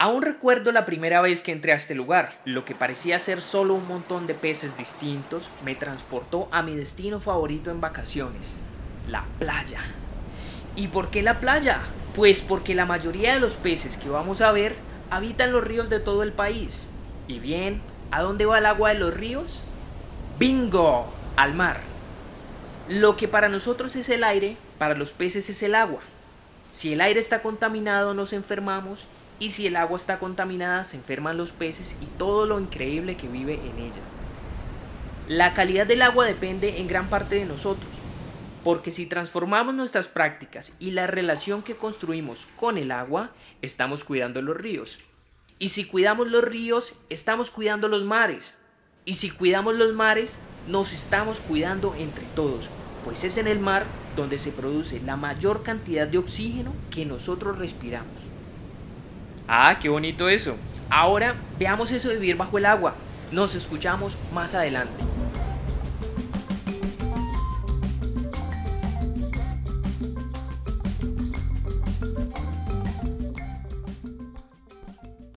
Aún recuerdo la primera vez que entré a este lugar. Lo que parecía ser solo un montón de peces distintos me transportó a mi destino favorito en vacaciones, la playa. ¿Y por qué la playa? Pues porque la mayoría de los peces que vamos a ver habitan los ríos de todo el país. Y bien, ¿a dónde va el agua de los ríos? ¡Bingo! Al mar. Lo que para nosotros es el aire, para los peces es el agua. Si el aire está contaminado nos enfermamos y si el agua está contaminada se enferman los peces y todo lo increíble que vive en ella. La calidad del agua depende en gran parte de nosotros, porque si transformamos nuestras prácticas y la relación que construimos con el agua, estamos cuidando los ríos. Y si cuidamos los ríos, estamos cuidando los mares. Y si cuidamos los mares, nos estamos cuidando entre todos, pues es en el mar donde se produce la mayor cantidad de oxígeno que nosotros respiramos. Ah, qué bonito eso. Ahora veamos eso de vivir bajo el agua. Nos escuchamos más adelante.